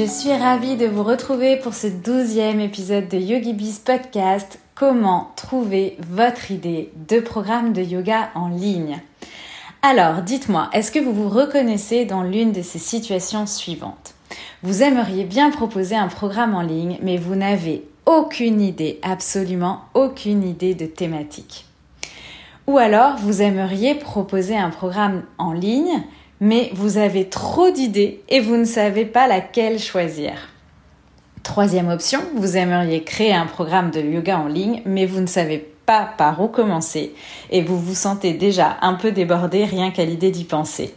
Je suis ravie de vous retrouver pour ce douzième épisode de YogiBiz Podcast Comment trouver votre idée de programme de yoga en ligne Alors, dites-moi, est-ce que vous vous reconnaissez dans l'une de ces situations suivantes? Vous aimeriez bien proposer un programme en ligne, mais vous n'avez aucune idée, absolument aucune idée de thématique. Ou alors, vous aimeriez proposer un programme en ligne, mais vous avez trop d'idées et vous ne savez pas laquelle choisir. Troisième option, vous aimeriez créer un programme de yoga en ligne, mais vous ne savez pas par où commencer et vous vous sentez déjà un peu débordé rien qu'à l'idée d'y penser.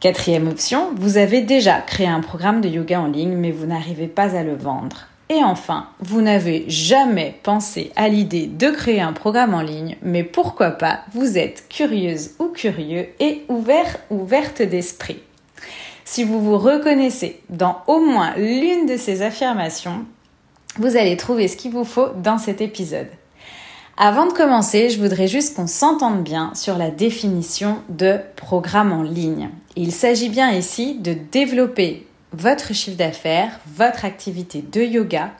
Quatrième option, vous avez déjà créé un programme de yoga en ligne, mais vous n'arrivez pas à le vendre. Et enfin, vous n'avez jamais pensé à l'idée de créer un programme en ligne, mais pourquoi pas, vous êtes curieuse ou curieux et ouvert ou ouverte d'esprit. Si vous vous reconnaissez dans au moins l'une de ces affirmations, vous allez trouver ce qu'il vous faut dans cet épisode. Avant de commencer, je voudrais juste qu'on s'entende bien sur la définition de programme en ligne. Il s'agit bien ici de développer votre chiffre d'affaires, votre activité de yoga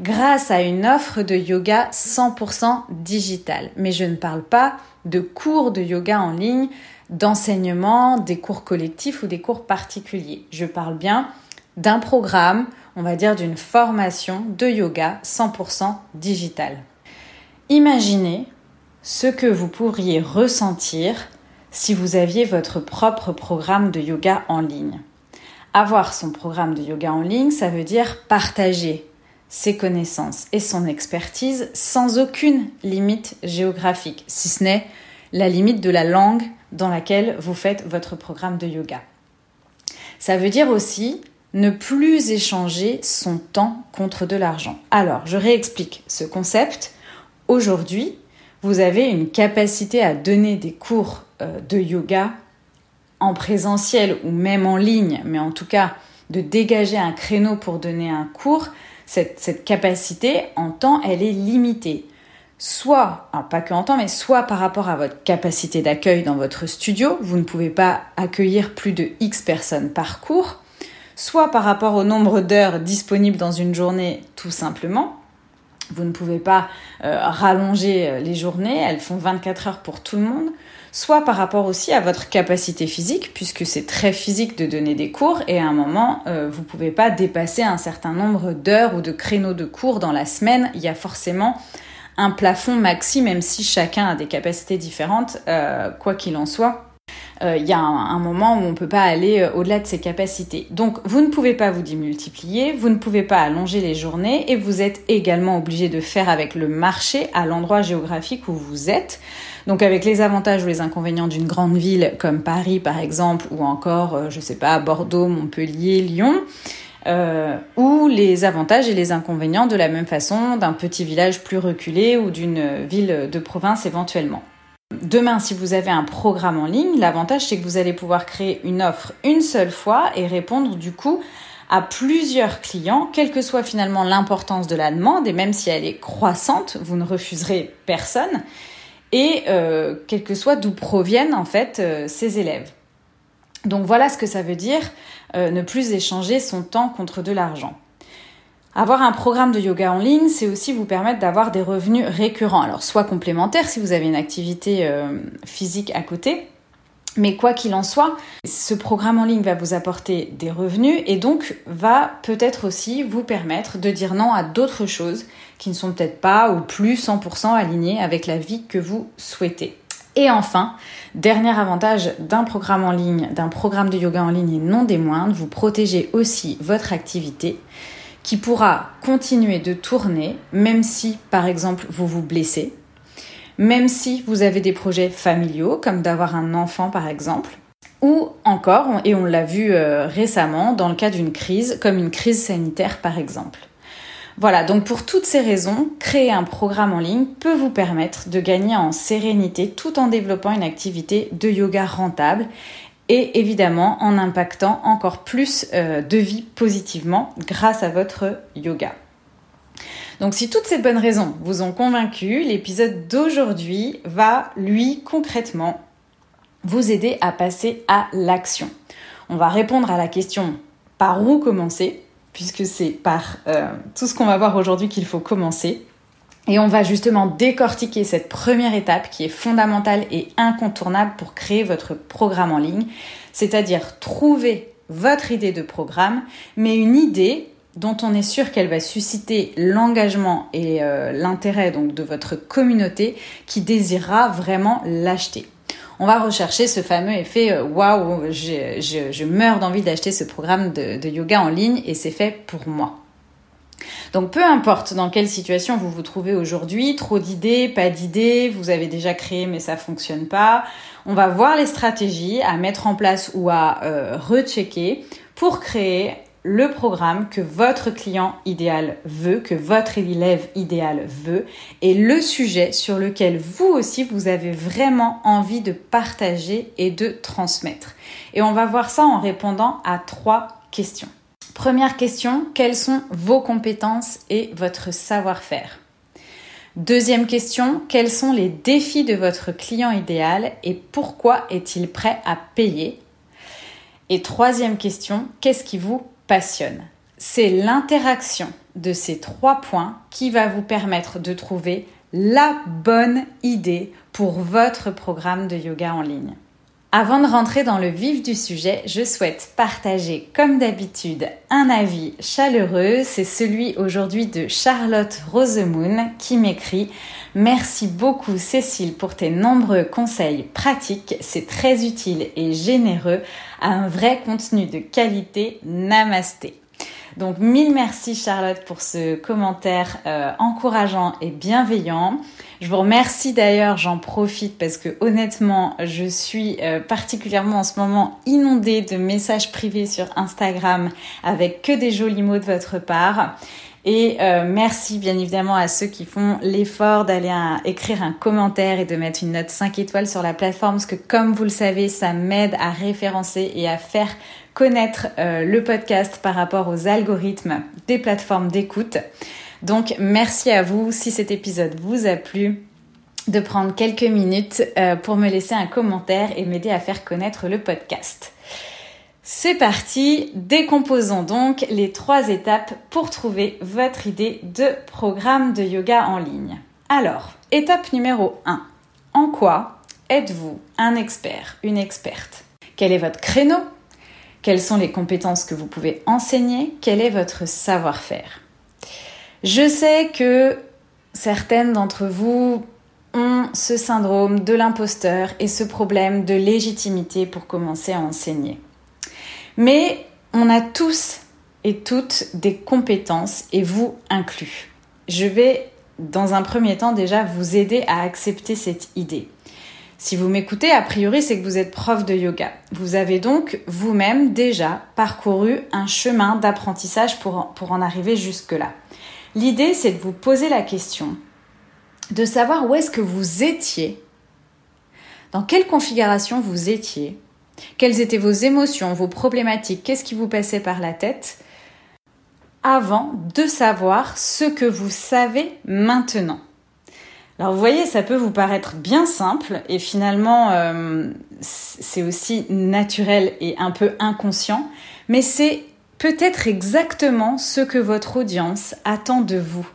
grâce à une offre de yoga 100% digitale. Mais je ne parle pas de cours de yoga en ligne, d'enseignement, des cours collectifs ou des cours particuliers. Je parle bien d'un programme, on va dire d'une formation de yoga 100% digitale. Imaginez ce que vous pourriez ressentir si vous aviez votre propre programme de yoga en ligne. Avoir son programme de yoga en ligne, ça veut dire partager ses connaissances et son expertise sans aucune limite géographique, si ce n'est la limite de la langue dans laquelle vous faites votre programme de yoga. Ça veut dire aussi ne plus échanger son temps contre de l'argent. Alors, je réexplique ce concept. Aujourd'hui, vous avez une capacité à donner des cours euh, de yoga en présentiel ou même en ligne, mais en tout cas de dégager un créneau pour donner un cours, cette, capacité en temps, elle est limitée. Soit, pas que en temps, mais soit par rapport à votre capacité d'accueil dans votre studio, vous ne pouvez pas accueillir plus de X personnes par cours, soit par rapport au nombre d'heures disponibles dans une journée, tout simplement. Vous ne pouvez pas euh, rallonger euh, les journées, elles font 24 heures pour tout le monde soit par rapport aussi à votre capacité physique, puisque c'est très physique de donner des cours, et à un moment, euh, vous ne pouvez pas dépasser un certain nombre d'heures ou de créneaux de cours dans la semaine. Il y a forcément un plafond maxi, même si chacun a des capacités différentes, quoi qu'il en soit. Euh, il y a un, moment où on ne peut pas aller au-delà de ses capacités. Donc vous ne pouvez pas vous démultiplier, vous ne pouvez pas allonger les journées et vous êtes également obligé de faire avec le marché à l'endroit géographique où vous êtes. Donc avec les avantages ou les inconvénients d'une grande ville comme Paris par exemple, ou encore, euh, je sais pas, Bordeaux, Montpellier, Lyon, euh, ou les avantages et les inconvénients de la même façon d'un petit village plus reculé ou d'une ville de province éventuellement. Demain, si vous avez un programme en ligne, l'avantage c'est que vous allez pouvoir créer une offre une seule fois et répondre du coup à plusieurs clients, quelle que soit finalement l'importance de la demande, et même si elle est croissante, vous ne refuserez personne et euh, quel que soit d'où proviennent en fait euh, ces élèves. Donc voilà ce que ça veut dire euh, ne plus échanger son temps contre de l'argent. Avoir un programme de yoga en ligne, c'est aussi vous permettre d'avoir des revenus récurrents. Alors soit complémentaires si vous avez une activité physique à côté, mais quoi qu'il en soit, ce programme en ligne va vous apporter des revenus et donc va peut-être aussi vous permettre de dire non à d'autres choses qui ne sont peut-être pas ou plus 100% alignées avec la vie que vous souhaitez. Et enfin, dernier avantage d'un programme en ligne, d'un programme de yoga en ligne et non des moindres, vous protégez aussi votre activité qui pourra continuer de tourner même si par exemple vous vous blessez, même si vous avez des projets familiaux, comme d'avoir un enfant par exemple, ou encore, et on l'a vu euh, récemment, dans le cas d'une crise, comme une crise sanitaire par exemple. Voilà, donc pour toutes ces raisons, créer un programme en ligne peut vous permettre de gagner en sérénité tout en développant une activité de yoga rentable et évidemment en impactant encore plus euh, de vie positivement grâce à votre yoga. Donc si toutes ces bonnes raisons vous ont convaincu, l'épisode d'aujourd'hui va, lui, concrètement, vous aider à passer à l'action. On va répondre à la question par où commencer, puisque c'est par euh, tout ce qu'on va voir aujourd'hui qu'il faut commencer. Et on va justement décortiquer cette première étape qui est fondamentale et incontournable pour créer votre programme en ligne, c'est-à-dire trouver votre idée de programme, mais une idée dont on est sûr qu'elle va susciter l'engagement et euh, l'intérêt donc de votre communauté qui désirera vraiment l'acheter on va rechercher ce fameux effet euh, waouh, je, meurs d'envie d'acheter ce programme de, yoga en ligne et c'est fait pour moi. Donc peu importe dans quelle situation vous vous trouvez aujourd'hui, trop d'idées, pas d'idées, vous avez déjà créé mais ça fonctionne pas, on va voir les stratégies à mettre en place ou à euh, rechecker pour créer le programme que votre client idéal veut, que votre élève idéal veut, et le sujet sur lequel vous aussi vous avez vraiment envie de partager et de transmettre. Et on va voir ça en répondant à trois questions. Première question, quelles sont vos compétences et votre savoir-faire Deuxième question, quels sont les défis de votre client idéal et pourquoi est-il prêt à payer Et troisième question, qu'est-ce qui vous passionne. C'est l'interaction de ces trois points qui va vous permettre de trouver la bonne idée pour votre programme de yoga en ligne. Avant de rentrer dans le vif du sujet, je souhaite partager comme d'habitude un avis chaleureux. C'est celui aujourd'hui de Charlotte Rosemoon qui m'écrit Merci beaucoup Cécile pour tes nombreux conseils pratiques. C'est très utile et généreux un vrai contenu de qualité. Namasté. Donc mille merci Charlotte pour ce commentaire euh, encourageant et bienveillant. Je vous remercie d'ailleurs, j'en profite parce que honnêtement, je suis euh, particulièrement en ce moment inondée de messages privés sur Instagram avec que des jolis mots de votre part. Et euh, merci bien évidemment à ceux qui font l'effort d'aller écrire un commentaire et de mettre une note 5 étoiles sur la plateforme, parce que comme vous le savez, ça m'aide à référencer et à faire connaître euh, le podcast par rapport aux algorithmes des plateformes d'écoute. Donc merci à vous si cet épisode vous a plu de prendre quelques minutes euh, pour me laisser un commentaire et m'aider à faire connaître le podcast. C'est parti, décomposons donc les trois étapes pour trouver votre idée de programme de yoga en ligne. Alors, étape numéro 1. En quoi êtes-vous un expert, une experte? Quel est votre créneau? Quelles sont les compétences que vous pouvez enseigner? Quel est votre savoir-faire? Je sais que certaines d'entre vous ont ce syndrome de l'imposteur et ce problème de légitimité pour commencer à enseigner. Mais on a tous et toutes des compétences et vous inclus. Je vais dans un premier temps déjà vous aider à accepter cette idée. Si vous m'écoutez, a priori, c'est que vous êtes prof de yoga. Vous avez donc vous-même déjà parcouru un chemin d'apprentissage pour, pour en arriver jusque-là. L'idée, c'est de vous poser la question, de savoir où est-ce que vous étiez, dans quelle configuration vous étiez, quelles étaient vos émotions, vos problématiques, qu'est-ce qui vous passait par la tête avant de savoir ce que vous savez maintenant. Alors vous voyez, ça peut vous paraître bien simple et finalement euh, c'est aussi naturel et un peu inconscient, mais c'est peut-être exactement ce que votre audience attend de vous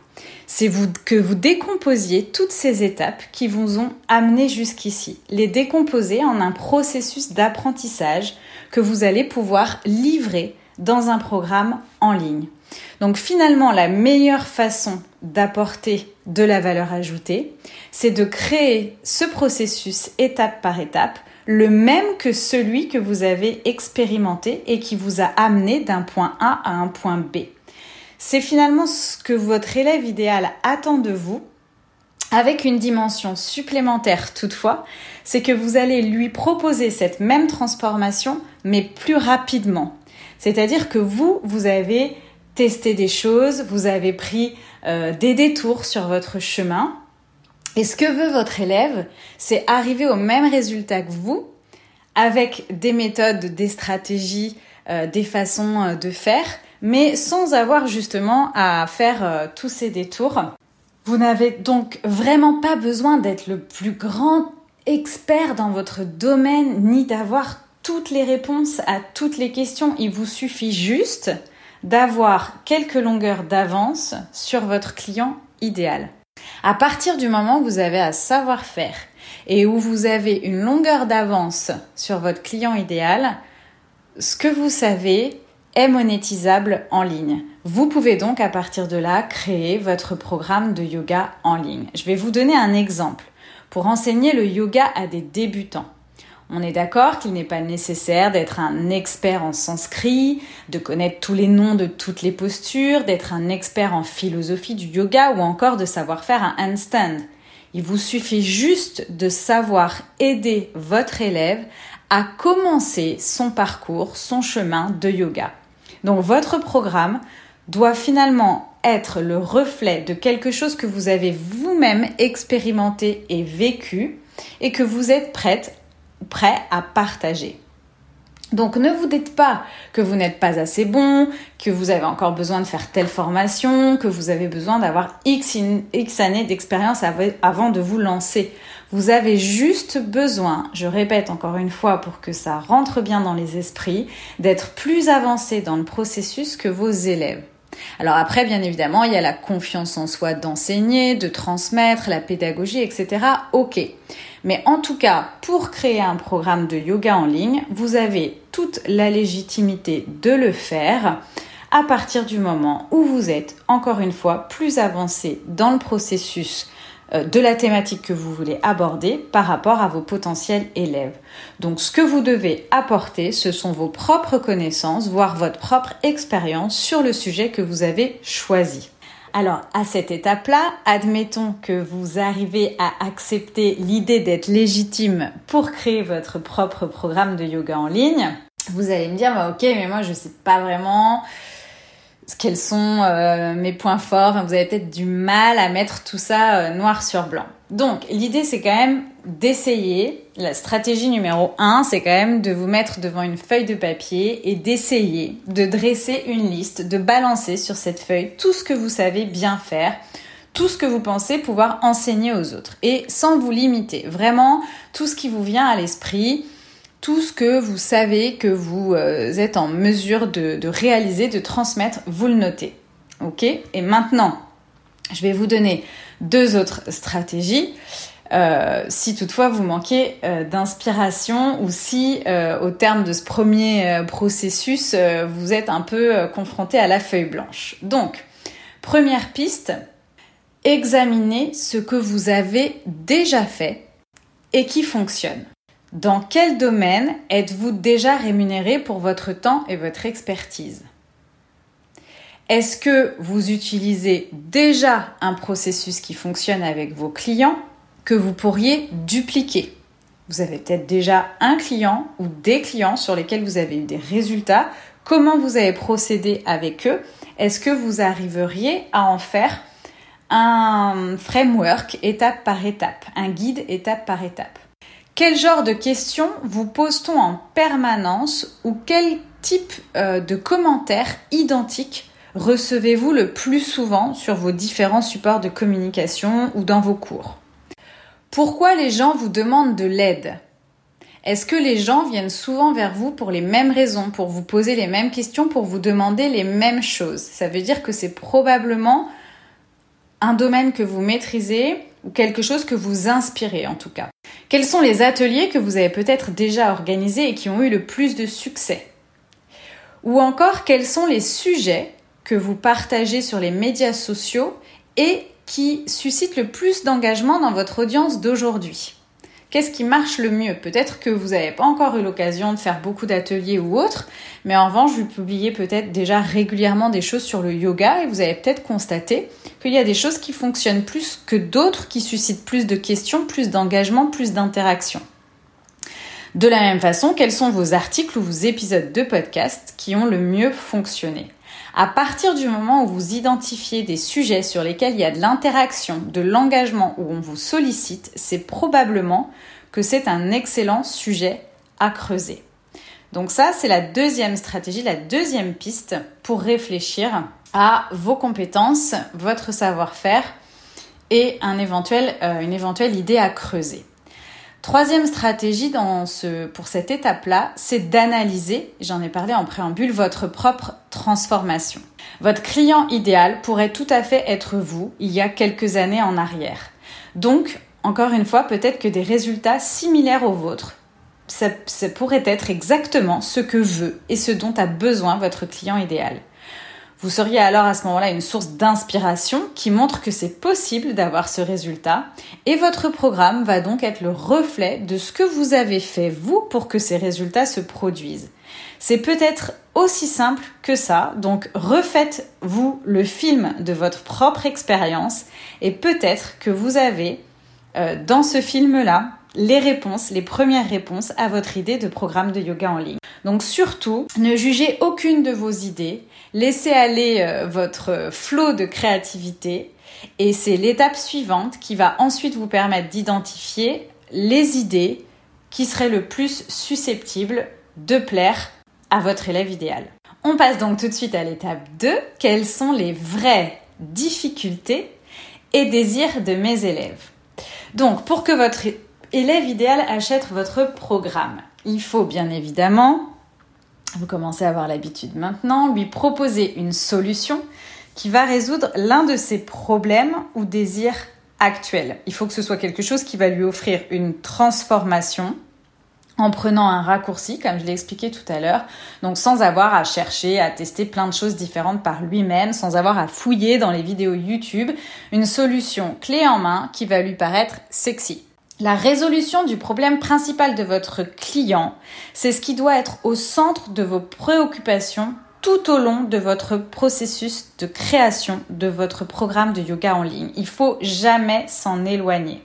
c'est que vous décomposiez toutes ces étapes qui vous ont amené jusqu'ici. Les décomposer en un processus d'apprentissage que vous allez pouvoir livrer dans un programme en ligne. Donc finalement, la meilleure façon d'apporter de la valeur ajoutée, c'est de créer ce processus étape par étape, le même que celui que vous avez expérimenté et qui vous a amené d'un point A à un point B. C'est finalement ce que votre élève idéal attend de vous avec une dimension supplémentaire toutefois, c'est que vous allez lui proposer cette même transformation, mais plus rapidement. C'est-à-dire que vous, vous avez testé des choses, vous avez pris euh, des détours sur votre chemin. Et ce que veut votre élève, c'est arriver au même résultat que vous, avec des méthodes, des stratégies, euh, des façons euh, de faire, mais sans avoir justement à faire tous ces détours. Vous n'avez donc vraiment pas besoin d'être le plus grand expert dans votre domaine, ni d'avoir toutes les réponses à toutes les questions. Il vous suffit juste d'avoir quelques longueurs d'avance sur votre client idéal. À partir du moment où vous avez un savoir-faire et où vous avez une longueur d'avance sur votre client idéal, ce que vous savez est monétisable en ligne. Vous pouvez donc à partir de là créer votre programme de yoga en ligne. Je vais vous donner un exemple pour enseigner le yoga à des débutants. On est d'accord qu'il n'est pas nécessaire d'être un expert en sanskrit, de connaître tous les noms de toutes les postures, d'être un expert en philosophie du yoga ou encore de savoir faire un handstand. Il vous suffit juste de savoir aider votre élève à commencer son parcours, son chemin de yoga. Donc votre programme doit finalement être le reflet de quelque chose que vous avez vous-même expérimenté et vécu et que vous êtes prête prêt à partager. Donc ne vous dites pas que vous n'êtes pas assez bon, que vous avez encore besoin de faire telle formation, que vous avez besoin d'avoir X, X années d'expérience avant de vous lancer. Vous avez juste besoin, je répète encore une fois pour que ça rentre bien dans les esprits, d'être plus avancé dans le processus que vos élèves. Alors après, bien évidemment, il y a la confiance en soi d'enseigner, de transmettre, la pédagogie, etc. Ok. Mais en tout cas, pour créer un programme de yoga en ligne, vous avez toute la légitimité de le faire à partir du moment où vous êtes, encore une fois, plus avancé dans le processus de la thématique que vous voulez aborder par rapport à vos potentiels élèves. Donc ce que vous devez apporter, ce sont vos propres connaissances, voire votre propre expérience sur le sujet que vous avez choisi. Alors à cette étape-là, admettons que vous arrivez à accepter l'idée d'être légitime pour créer votre propre programme de yoga en ligne. Vous allez me dire, bah, ok, mais moi je ne sais pas vraiment quels sont euh, mes points forts. vous avez peut-être du mal à mettre tout ça euh, noir sur blanc. Donc, l'idée, c'est quand même d'essayer. La stratégie numéro 1, c'est quand même de vous mettre devant une feuille de papier et d'essayer de dresser une liste, de balancer sur cette feuille tout ce que vous savez bien faire, tout ce que vous pensez pouvoir enseigner aux autres et sans vous limiter. Vraiment, tout ce qui vous vient à l'esprit, tout ce que vous savez que vous euh, êtes en mesure de, réaliser, de transmettre, vous le notez. Ok? Et maintenant, je vais vous donner deux autres stratégies. Euh, si toutefois vous manquez euh, d'inspiration ou si au terme de ce premier processus vous êtes un peu confronté à la feuille blanche. Donc, première piste, examinez ce que vous avez déjà fait et qui fonctionne. Dans quel domaine êtes-vous déjà rémunéré pour votre temps et votre expertise? Est-ce que vous utilisez déjà un processus qui fonctionne avec vos clients que vous pourriez dupliquer? Vous avez peut-être déjà un client ou des clients sur lesquels vous avez eu des résultats. Comment vous avez procédé avec eux? Est-ce que vous arriveriez à en faire un framework étape par étape, un guide étape par étape? Quel genre de questions vous pose-t-on en permanence ou quel type euh, de commentaires identiques recevez-vous le plus souvent sur vos différents supports de communication ou dans vos cours? Pourquoi les gens vous demandent de l'aide? Est-ce que les gens viennent souvent vers vous pour les mêmes raisons, pour vous poser les mêmes questions, pour vous demander les mêmes choses? Ça veut dire que c'est probablement un domaine que vous maîtrisez ou quelque chose que vous inspirez en tout cas. Quels sont les ateliers que vous avez peut-être déjà organisés et qui ont eu le plus de succès? Ou encore, quels sont les sujets que vous partagez sur les médias sociaux et qui suscitent le plus d'engagement dans votre audience d'aujourd'hui? Qu'est-ce qui marche le mieux? Peut-être que vous n'avez pas encore eu l'occasion de faire beaucoup d'ateliers ou autres, mais en revanche, vous publiez peut-être déjà régulièrement des choses sur le yoga et vous avez peut-être constaté qu'il y a des choses qui fonctionnent plus que d'autres, qui suscitent plus de questions, plus d'engagement, plus d'interaction. De la même façon, quels sont vos articles ou vos épisodes de podcast qui ont le mieux fonctionné? À partir du moment où vous identifiez des sujets sur lesquels il y a de l'interaction, de l'engagement, où on vous sollicite, c'est probablement que c'est un excellent sujet à creuser. Donc ça, c'est la deuxième stratégie, la deuxième piste pour réfléchir à vos compétences, votre savoir-faire et euh, une éventuelle idée à creuser. Troisième stratégie pour cette étape-là, c'est d'analyser, j'en ai parlé en préambule, votre propre transformation. Votre client idéal pourrait tout à fait être vous il y a quelques années en arrière. Donc, encore une fois, peut-être que des résultats similaires aux vôtres, ça, ça pourrait être exactement ce que veut et ce dont a besoin votre client idéal. Vous seriez alors à ce moment-là une source d'inspiration qui montre que c'est possible d'avoir ce résultat et votre programme va donc être le reflet de ce que vous avez fait vous pour que ces résultats se produisent. C'est peut-être aussi simple que ça, donc refaites-vous le film de votre propre expérience et peut-être que vous avez euh, dans ce film-là les réponses, les premières réponses à votre idée de programme de yoga en ligne. Donc surtout, ne jugez aucune de vos idées, laissez aller euh, votre flot de créativité et c'est l'étape suivante qui va ensuite vous permettre d'identifier les idées qui seraient le plus susceptibles de plaire à votre élève idéal. On passe donc tout de suite à l'étape 2. Quelles sont les vraies difficultés et désirs de mes élèves? Donc pour que votre élève idéal achète votre programme. Il faut bien évidemment, vous commencez à avoir l'habitude maintenant, lui proposer une solution qui va résoudre l'un de ses problèmes ou désirs actuels. Il faut que ce soit quelque chose qui va lui offrir une transformation en prenant un raccourci, comme je l'ai expliqué tout à l'heure, donc sans avoir à chercher, à tester plein de choses différentes par lui-même, sans avoir à fouiller dans les vidéos YouTube, une solution clé en main qui va lui paraître sexy. La résolution du problème principal de votre client, c'est ce qui doit être au centre de vos préoccupations tout au long de votre processus de création de votre programme de yoga en ligne. Il faut jamais s'en éloigner.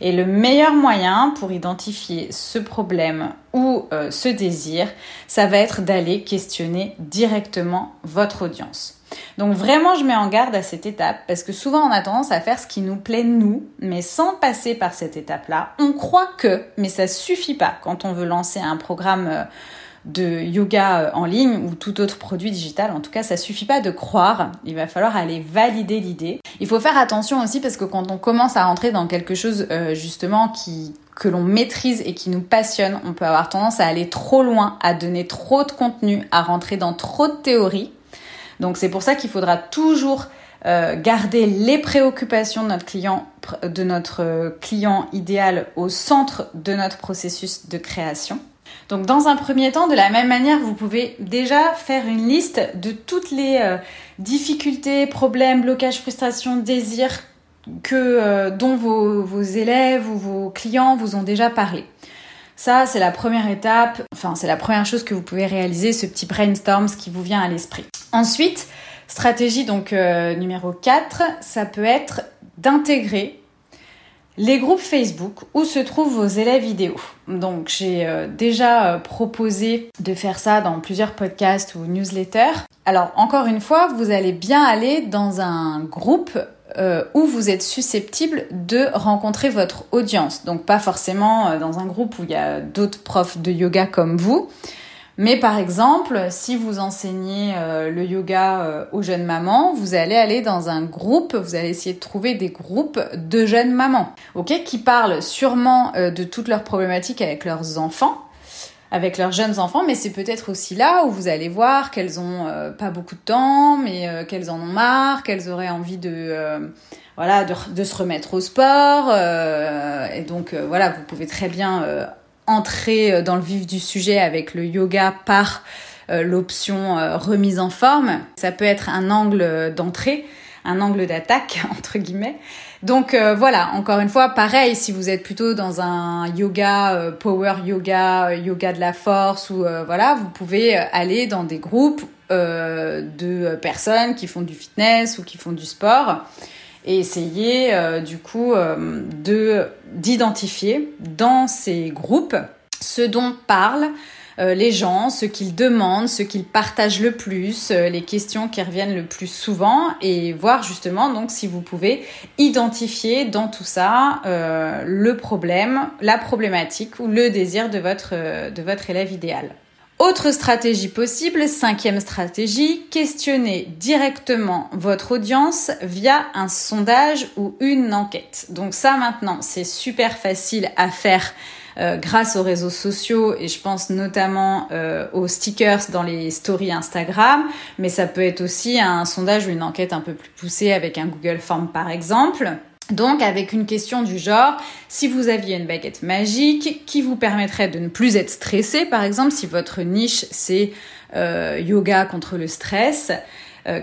Et le meilleur moyen pour identifier ce problème ou euh, ce désir, ça va être d'aller questionner directement votre audience. Donc vraiment, je mets en garde à cette étape parce que souvent on a tendance à faire ce qui nous plaît nous, mais sans passer par cette étape-là. On croit que, mais ça suffit pas quand on veut lancer un programme euh, de yoga euh, en ligne ou tout autre produit digital. En tout cas, ça suffit pas de croire. Il va falloir aller valider l'idée. Il faut faire attention aussi parce que quand on commence à rentrer dans quelque chose euh, justement que l'on maîtrise et qui nous passionne, on peut avoir tendance à aller trop loin, à donner trop de contenu, à rentrer dans trop de théories. Donc c'est pour ça qu'il faudra toujours euh, garder les préoccupations de notre euh, client idéal au centre de notre processus de création. Donc dans un premier temps, de la même manière, vous pouvez déjà faire une liste de toutes les euh, difficultés, problèmes, blocages, frustrations, désirs que, dont vos, vos élèves ou vos clients vous ont déjà parlé. Ça, c'est la première étape, enfin c'est la première chose que vous pouvez réaliser, ce petit brainstorm, ce qui vous vient à l'esprit. Ensuite, stratégie donc euh, numéro 4, ça peut être d'intégrer les groupes Facebook où se trouvent vos élèves vidéo. Donc j'ai euh, déjà euh, proposé de faire ça dans plusieurs podcasts ou newsletters. Alors encore une fois, vous allez bien aller dans un groupe où vous êtes susceptible de rencontrer votre audience. Donc pas forcément dans un groupe où il y a d'autres profs de yoga comme vous, mais par exemple, si vous enseignez euh, le yoga aux jeunes mamans, vous allez aller dans un groupe, vous allez essayer de trouver des groupes de jeunes mamans, ok, qui parlent sûrement de toutes leurs problématiques avec leurs enfants, avec leurs jeunes enfants, mais c'est peut-être aussi là où vous allez voir qu'elles ont euh, pas beaucoup de temps, mais euh, qu'elles en ont marre, qu'elles auraient envie de euh, voilà de, se remettre au sport, et donc voilà vous pouvez très bien entrer dans le vif du sujet avec le yoga par l'option remise en forme. Ça peut être un angle d'entrée. un angle d'attaque entre guillemets. Donc euh, voilà, encore une fois, pareil, si vous êtes plutôt dans un yoga, euh, power yoga, euh, yoga de la force, ou voilà, vous pouvez aller dans des groupes de personnes qui font du fitness ou qui font du sport et essayer du coup de d'identifier dans ces groupes ce dont parlent euh, les gens, ce qu'ils demandent, ce qu'ils partagent le plus, euh, les questions qui reviennent le plus souvent et voir justement donc si vous pouvez identifier dans tout ça euh, le problème, la problématique ou le désir de votre élève idéal. Autre stratégie possible, cinquième stratégie, questionner directement votre audience via un sondage ou une enquête. Donc ça maintenant, c'est super facile à faire euh, grâce aux réseaux sociaux et je pense notamment euh, aux stickers dans les stories Instagram, mais ça peut être aussi un sondage ou une enquête un peu plus poussée avec un Google Form par exemple. Donc avec une question du genre, si vous aviez une baguette magique qui vous permettrait de ne plus être stressé, par exemple si votre niche c'est euh, yoga contre le stress,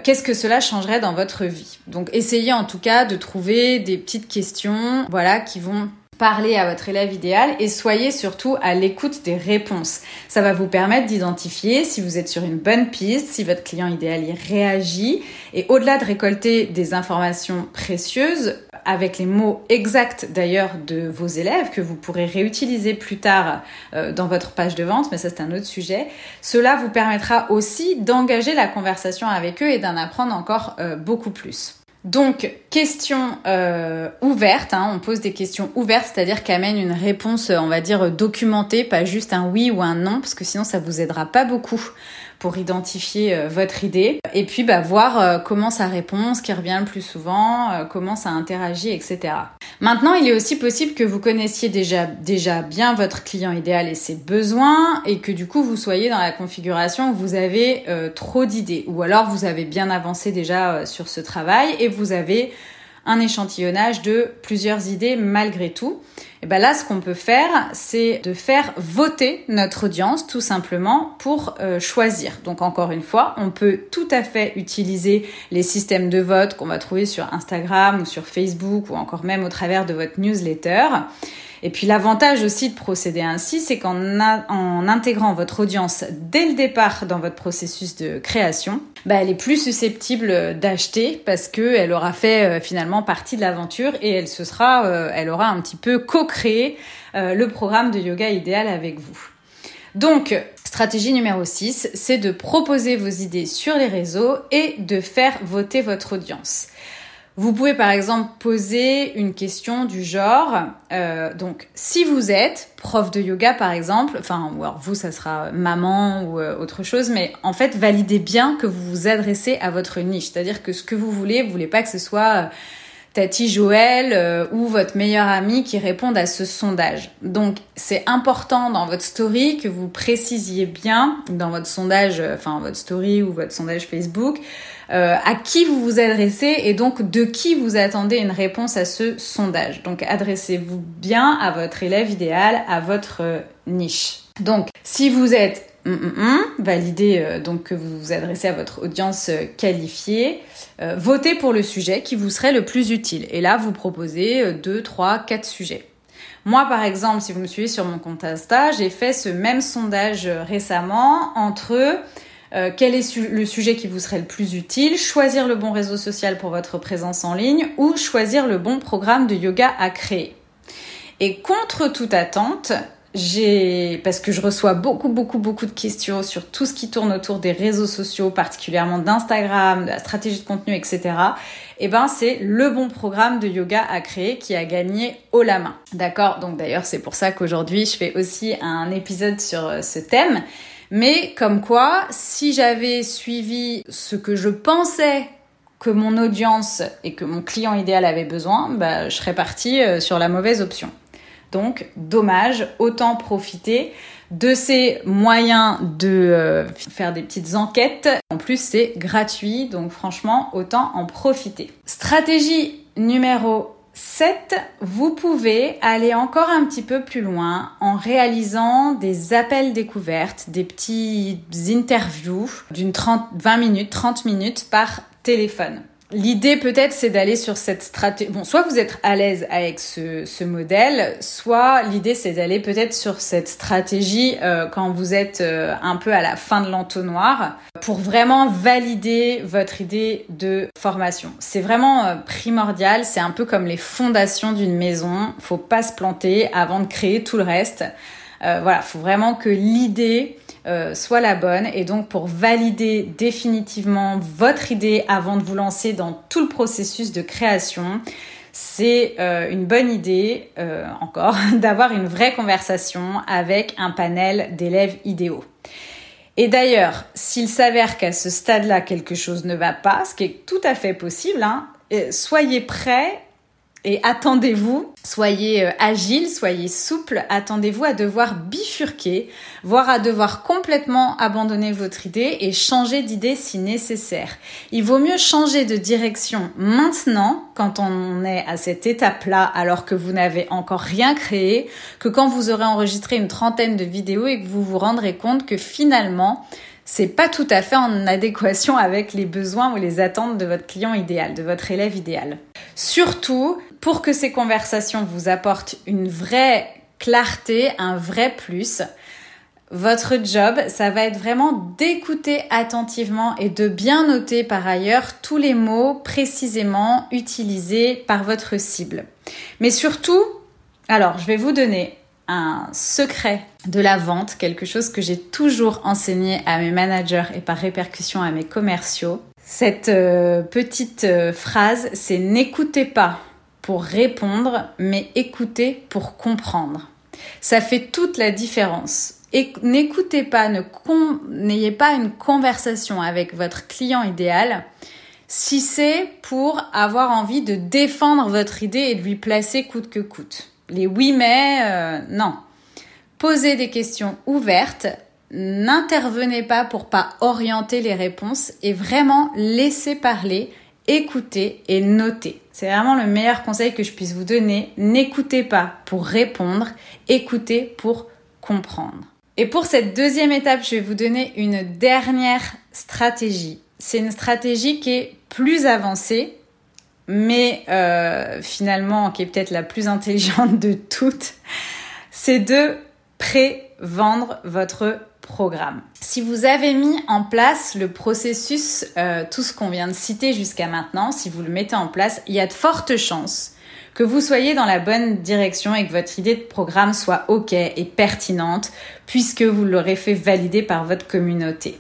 qu'est-ce que cela changerait dans votre vie? Donc essayez en tout cas de trouver des petites questions, voilà, qui vont parlez à votre élève idéal et soyez surtout à l'écoute des réponses. Ça va vous permettre d'identifier si vous êtes sur une bonne piste, si votre client idéal y réagit et au-delà de récolter des informations précieuses, avec les mots exacts d'ailleurs de vos élèves que vous pourrez réutiliser plus tard euh, dans votre page de vente, mais ça c'est un autre sujet. Cela vous permettra aussi d'engager la conversation avec eux et d'en apprendre encore euh, beaucoup plus. Donc, question euh, ouverte, hein, on pose des questions ouvertes, c'est-à-dire qu'amène une réponse, on va dire, documentée, pas juste un oui ou un non, parce que sinon ça vous aidera pas beaucoup pour identifier euh, votre idée. Et puis, bah, voir euh, comment ça répond, ce qui revient le plus souvent, euh, comment ça interagit, etc. Maintenant, il est aussi possible que vous connaissiez déjà, déjà bien votre client idéal et ses besoins et que du coup, vous soyez dans la configuration où vous avez trop d'idées ou alors vous avez bien avancé déjà sur ce travail et vous avez un échantillonnage de plusieurs idées malgré tout. Et ben là, ce qu'on peut faire, c'est de faire voter notre audience tout simplement pour euh, choisir. Donc encore une fois, on peut tout à fait utiliser les systèmes de vote qu'on va trouver sur Instagram ou sur Facebook ou encore même au travers de votre newsletter. Et puis l'avantage aussi de procéder ainsi, c'est qu'en en intégrant votre audience dès le départ dans votre processus de création, bah, elle est plus susceptible d'acheter parce qu'elle aura fait euh, finalement partie de l'aventure et elle se sera, euh, elle aura un petit peu co-créé euh, le programme de yoga idéal avec vous. Donc, stratégie numéro 6, c'est de proposer vos idées sur les réseaux et de faire voter votre audience. Vous pouvez par exemple poser une question du genre, euh, donc si vous êtes prof de yoga par exemple, enfin ou alors vous ça sera maman ou euh, autre chose, mais en fait validez bien que vous vous adressez à votre niche, c'est-à-dire que ce que vous voulez, vous voulez pas que ce soit euh, Tati Joël ou votre meilleur ami qui répondent à ce sondage. Donc c'est important dans votre story que vous précisiez bien dans votre sondage, enfin votre story ou votre sondage Facebook, euh, à qui vous vous adressez et donc de qui vous attendez une réponse à ce sondage. Donc adressez-vous bien à votre élève idéal, à votre euh, niche. Donc si vous êtes mm, mm, mm, euh, donc que vous vous adressez à votre audience qualifiée. votez pour le sujet qui vous serait le plus utile. Et là, vous proposez 2, 3, 4 sujets. Moi, par exemple, si vous me suivez sur mon compte Insta, j'ai fait ce même sondage récemment entre euh, quel est le sujet qui vous serait le plus utile, choisir le bon réseau social pour votre présence en ligne ou choisir le bon programme de yoga à créer. Et contre toute attente, j'ai parce que je reçois beaucoup beaucoup beaucoup de questions sur tout ce qui tourne autour des réseaux sociaux, particulièrement d'Instagram, de la stratégie de contenu, etc. Et eh ben c'est le bon programme de yoga à créer qui a gagné haut la main. D'accord? Donc d'ailleurs c'est pour ça qu'aujourd'hui je fais aussi un épisode sur euh, ce thème. Mais comme quoi, si j'avais suivi ce que je pensais que mon audience et que mon client idéal avait besoin, bah, je serais partie euh, sur la mauvaise option. Donc, dommage, autant profiter de ces moyens de euh, faire des petites enquêtes. En plus, c'est gratuit, donc franchement, autant en profiter. Stratégie numéro 7, vous pouvez aller encore un petit peu plus loin en réalisant des appels découvertes, des petites interviews d'une 20 minutes, 30 minutes par téléphone. L'idée peut-être c'est d'aller sur cette stratégie. Bon, soit vous êtes à l'aise avec ce, ce modèle, soit l'idée c'est d'aller peut-être sur cette stratégie euh, quand vous êtes euh, un peu à la fin de l'entonnoir pour vraiment valider votre idée de formation. C'est vraiment euh, primordial, c'est un peu comme les fondations d'une maison. Faut pas se planter avant de créer tout le reste. voilà, faut vraiment que l'idée euh, soit la bonne. Et donc pour valider définitivement votre idée avant de vous lancer dans tout le processus de création, c'est euh, une bonne idée, euh, encore, d'avoir une vraie conversation avec un panel d'élèves idéaux. Et d'ailleurs, s'il s'avère qu'à ce stade-là, quelque chose ne va pas, ce qui est tout à fait possible, hein, soyez prêts et attendez-vous, soyez euh, agile, soyez souple, attendez-vous à devoir bifurquer, voire à devoir complètement abandonner votre idée et changer d'idée si nécessaire. Il vaut mieux changer de direction maintenant, quand on est à cette étape-là, alors que vous n'avez encore rien créé, que quand vous aurez enregistré une trentaine de vidéos et que vous vous rendrez compte que finalement, c'est pas tout à fait en adéquation avec les besoins ou les attentes de votre client idéal, de votre élève idéal. Surtout, pour que ces conversations vous apportent une vraie clarté, un vrai plus, votre job, ça va être vraiment d'écouter attentivement et de bien noter par ailleurs tous les mots précisément utilisés par votre cible. Mais surtout, alors je vais vous donner un secret de la vente, quelque chose que j'ai toujours enseigné à mes managers et par répercussion à mes commerciaux. Cette euh, petite euh, phrase, c'est n'écoutez pas pour répondre, mais écoutez pour comprendre. Ça fait toute la différence. Et n'écoutez pas, n'ayez pas une conversation avec votre client idéal si c'est pour avoir envie de défendre votre idée et de lui placer coûte que coûte. Les oui mais, euh, non. Posez des questions ouvertes, n'intervenez pas pour pas orienter les réponses et vraiment laissez parler, écoutez et notez. C'est vraiment le meilleur conseil que je puisse vous donner. N'écoutez pas pour répondre, écoutez pour comprendre. Et pour cette deuxième étape, je vais vous donner une dernière stratégie. C'est une stratégie qui est plus avancée, mais euh, finalement qui est peut-être la plus intelligente de toutes. C'est de pré-vendre votre Si vous avez mis en place le processus, euh, tout ce qu'on vient de citer jusqu'à maintenant, si vous le mettez en place, il y a de fortes chances que vous soyez dans la bonne direction et que votre idée de programme soit OK et pertinente puisque vous l'aurez fait valider par votre communauté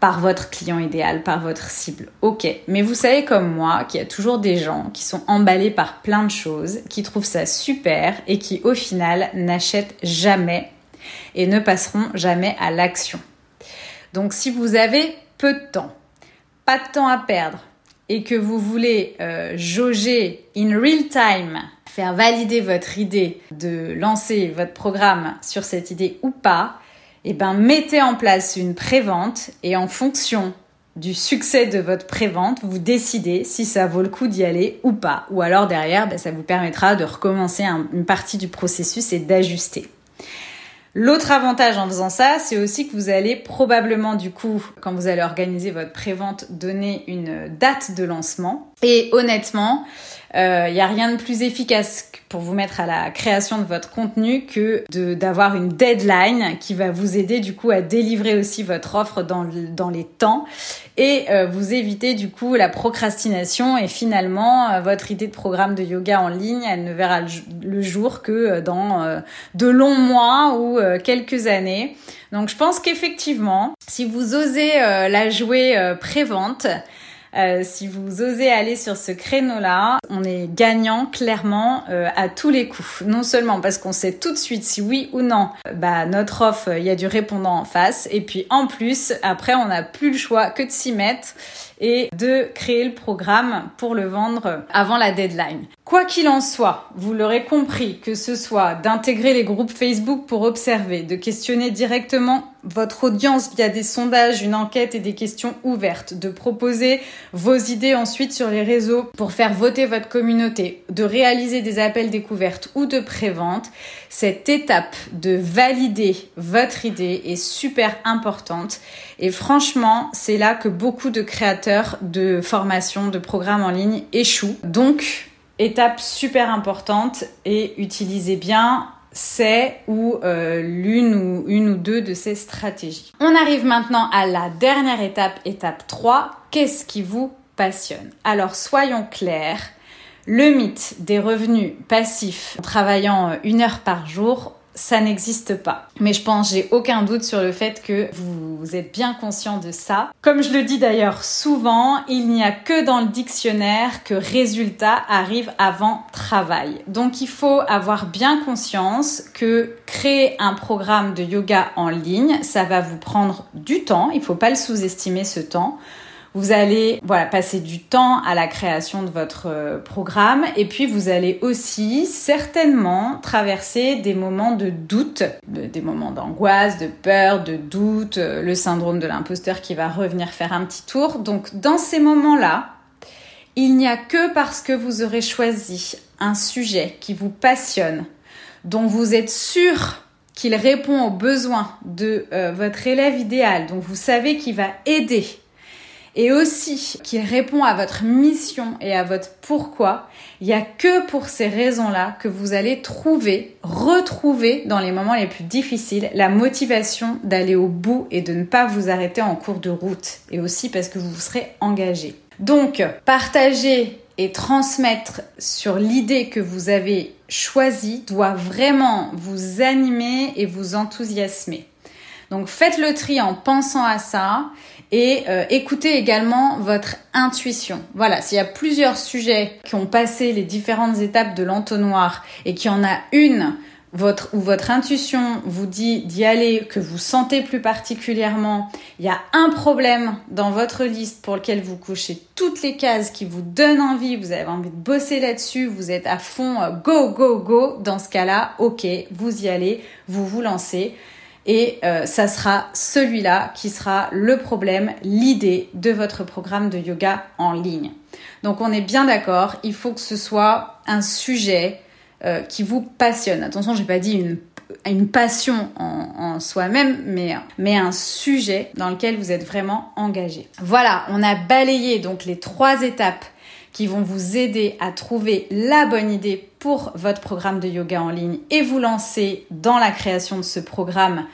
par votre client idéal, par votre cible. Ok, mais vous savez comme moi qu'il y a toujours des gens qui sont emballés par plein de choses, qui trouvent ça super et qui au final n'achètent jamais et ne passeront jamais à l'action. Donc si vous avez peu de temps, pas de temps à perdre et que vous voulez euh, jauger in real time, faire valider votre idée de lancer votre programme sur cette idée ou pas, eh ben, mettez en place une prévente et en fonction du succès de votre prévente, vous décidez si ça vaut le coup d'y aller ou pas. Ou alors derrière, ben, ça vous permettra de recommencer une partie du processus et d'ajuster. L'autre avantage en faisant ça, c'est aussi que vous allez probablement du coup, quand vous allez organiser votre prévente, donner une date de lancement. Et honnêtement, il euh, n'y a rien de plus efficace pour vous mettre à la création de votre contenu que d'avoir une deadline qui va vous aider du coup à délivrer aussi votre offre dans, dans les temps et euh, vous éviter du coup la procrastination et finalement euh, votre idée de programme de yoga en ligne elle ne verra le jour que dans de longs mois ou quelques années. Donc je pense qu'effectivement si vous osez la jouer prévente euh, si vous osez aller sur ce créneau-là, on est gagnant clairement euh, à tous les coups. Non seulement parce qu'on sait tout de suite si oui ou non, bah, notre offre, il y a du répondant en face. Et puis en plus, après, on n'a plus le choix que de s'y mettre et de créer le programme pour le vendre avant la deadline. Quoi qu'il en soit, vous l'aurez compris, que ce soit d'intégrer les groupes Facebook pour observer, de questionner directement votre audience via des sondages, une enquête et des questions ouvertes, de proposer vos idées ensuite sur les réseaux pour faire voter votre communauté, de réaliser des appels découvertes ou de prévente, cette étape de valider votre idée est super importante. Et franchement, c'est là que beaucoup de créateurs de formations, de programmes en ligne échouent. Donc, étape super importante et utilisez bien c'est ou euh, l'une ou une ou deux de ces stratégies. On arrive maintenant à la dernière étape, étape 3. Qu'est-ce qui vous passionne? Alors soyons clairs, le mythe des revenus passifs en travaillant une heure par jour, ça n'existe pas. Mais je pense, j'ai aucun doute sur le fait que vous êtes bien conscient de ça. Comme je le dis d'ailleurs souvent, il n'y a que dans le dictionnaire que résultat arrive avant travail. Donc il faut avoir bien conscience que créer un programme de yoga en ligne, ça va vous prendre du temps. Il ne faut pas le sous-estimer ce temps. Vous allez passer du temps à la création de votre euh, programme et puis vous allez aussi certainement traverser des moments de doute, des moments d'angoisse, de peur, de doute, euh, le syndrome de l'imposteur qui va revenir faire un petit tour. Donc dans ces moments-là, il n'y a que parce que vous aurez choisi un sujet qui vous passionne, dont vous êtes sûr qu'il répond aux besoins de euh, votre élève idéal, donc vous savez qu'il va aider et aussi qu'il répond à votre mission et à votre pourquoi, il n'y a que pour ces raisons-là que vous allez trouver, retrouver dans les moments les plus difficiles la motivation d'aller au bout et de ne pas vous arrêter en cours de route. Et aussi parce que vous vous serez engagé. Donc, partager et transmettre sur l'idée que vous avez choisie doit vraiment vous animer et vous enthousiasmer. Donc faites le tri en pensant à ça et euh, écoutez également votre intuition. Voilà, s'il y a plusieurs sujets qui ont passé les différentes étapes de l'entonnoir et qu'il y en a une votre, où votre intuition vous dit d'y aller, que vous sentez plus particulièrement, il y a un problème dans votre liste pour lequel vous couchez toutes les cases qui vous donnent envie, vous avez envie de bosser là-dessus, vous êtes à fond, euh, go, go, go, dans ce cas-là, ok, vous y allez, vous vous lancez. Et euh, ça sera celui-là qui sera le problème, l'idée de votre programme de yoga en ligne. Donc on est bien d'accord, il faut que ce soit un sujet euh, qui vous passionne. Attention, j'ai pas dit une, passion en, en soi-même, mais, mais un sujet dans lequel vous êtes vraiment engagé. Voilà, on a balayé donc les trois étapes qui vont vous aider à trouver la bonne idée pour votre programme de yoga en ligne et vous lancer dans la création de ce programme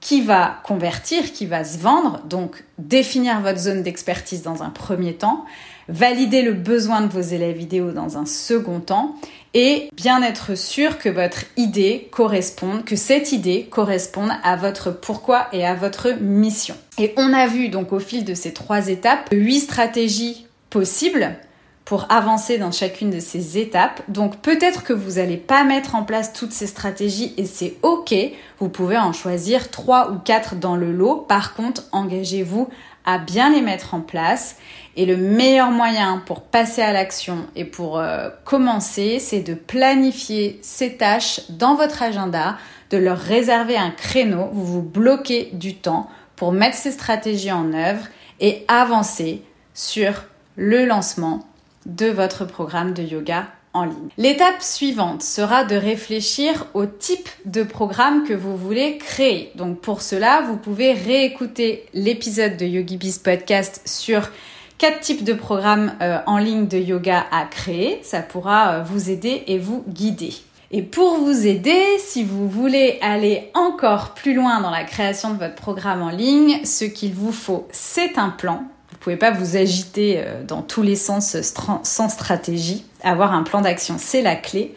qui va convertir, qui va se vendre, donc définir votre zone d'expertise dans un premier temps, valider le besoin de vos élèves vidéo dans un second temps et bien être sûr que votre idée corresponde, que cette idée corresponde à votre pourquoi et à votre mission. Et on a vu donc au fil de ces trois étapes huit stratégies possibles pour avancer dans chacune de ces étapes. Donc peut-être que vous n'allez pas mettre en place toutes ces stratégies et c'est ok. Vous pouvez en choisir trois ou quatre dans le lot. Par contre, engagez-vous à bien les mettre en place. Et le meilleur moyen pour passer à l'action et pour euh, commencer, c'est de planifier ces tâches dans votre agenda, de leur réserver un créneau. Vous vous bloquez du temps pour mettre ces stratégies en œuvre et avancer sur le lancement de votre programme de yoga en ligne. L'étape suivante sera de réfléchir au type de programme que vous voulez créer. Donc pour cela, vous pouvez réécouter l'épisode de YogiBiz podcast sur quatre types de programmes euh, en ligne de yoga à créer. Ça pourra euh, vous aider et vous guider. Et pour vous aider, si vous voulez aller encore plus loin dans la création de votre programme en ligne, ce qu'il vous faut, c'est un plan pouvez pas vous agiter euh, dans tous les sens sans stratégie. Avoir un plan d'action, c'est la clé.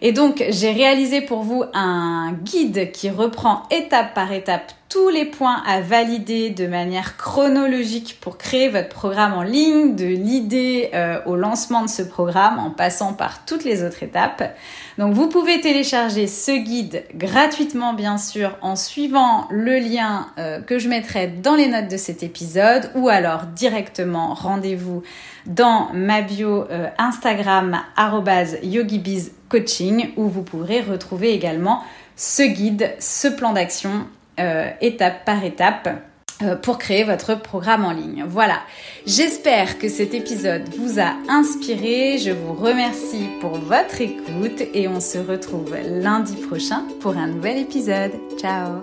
Et donc, j'ai réalisé pour vous un guide qui reprend étape par étape tous les points à valider de manière chronologique pour créer votre programme en ligne, de l'idée euh, au lancement de ce programme en passant par toutes les autres étapes. Donc vous pouvez télécharger ce guide gratuitement bien sûr en suivant le lien euh, que je mettrai dans les notes de cet épisode ou alors directement rendez-vous dans ma bio euh, Instagram yogibizcoaching où vous pourrez retrouver également ce guide, ce plan d'action euh, étape par étape euh, pour créer votre programme en ligne. Voilà, j'espère que cet épisode vous a inspiré, je vous remercie pour votre écoute et on se retrouve lundi prochain pour un nouvel épisode. Ciao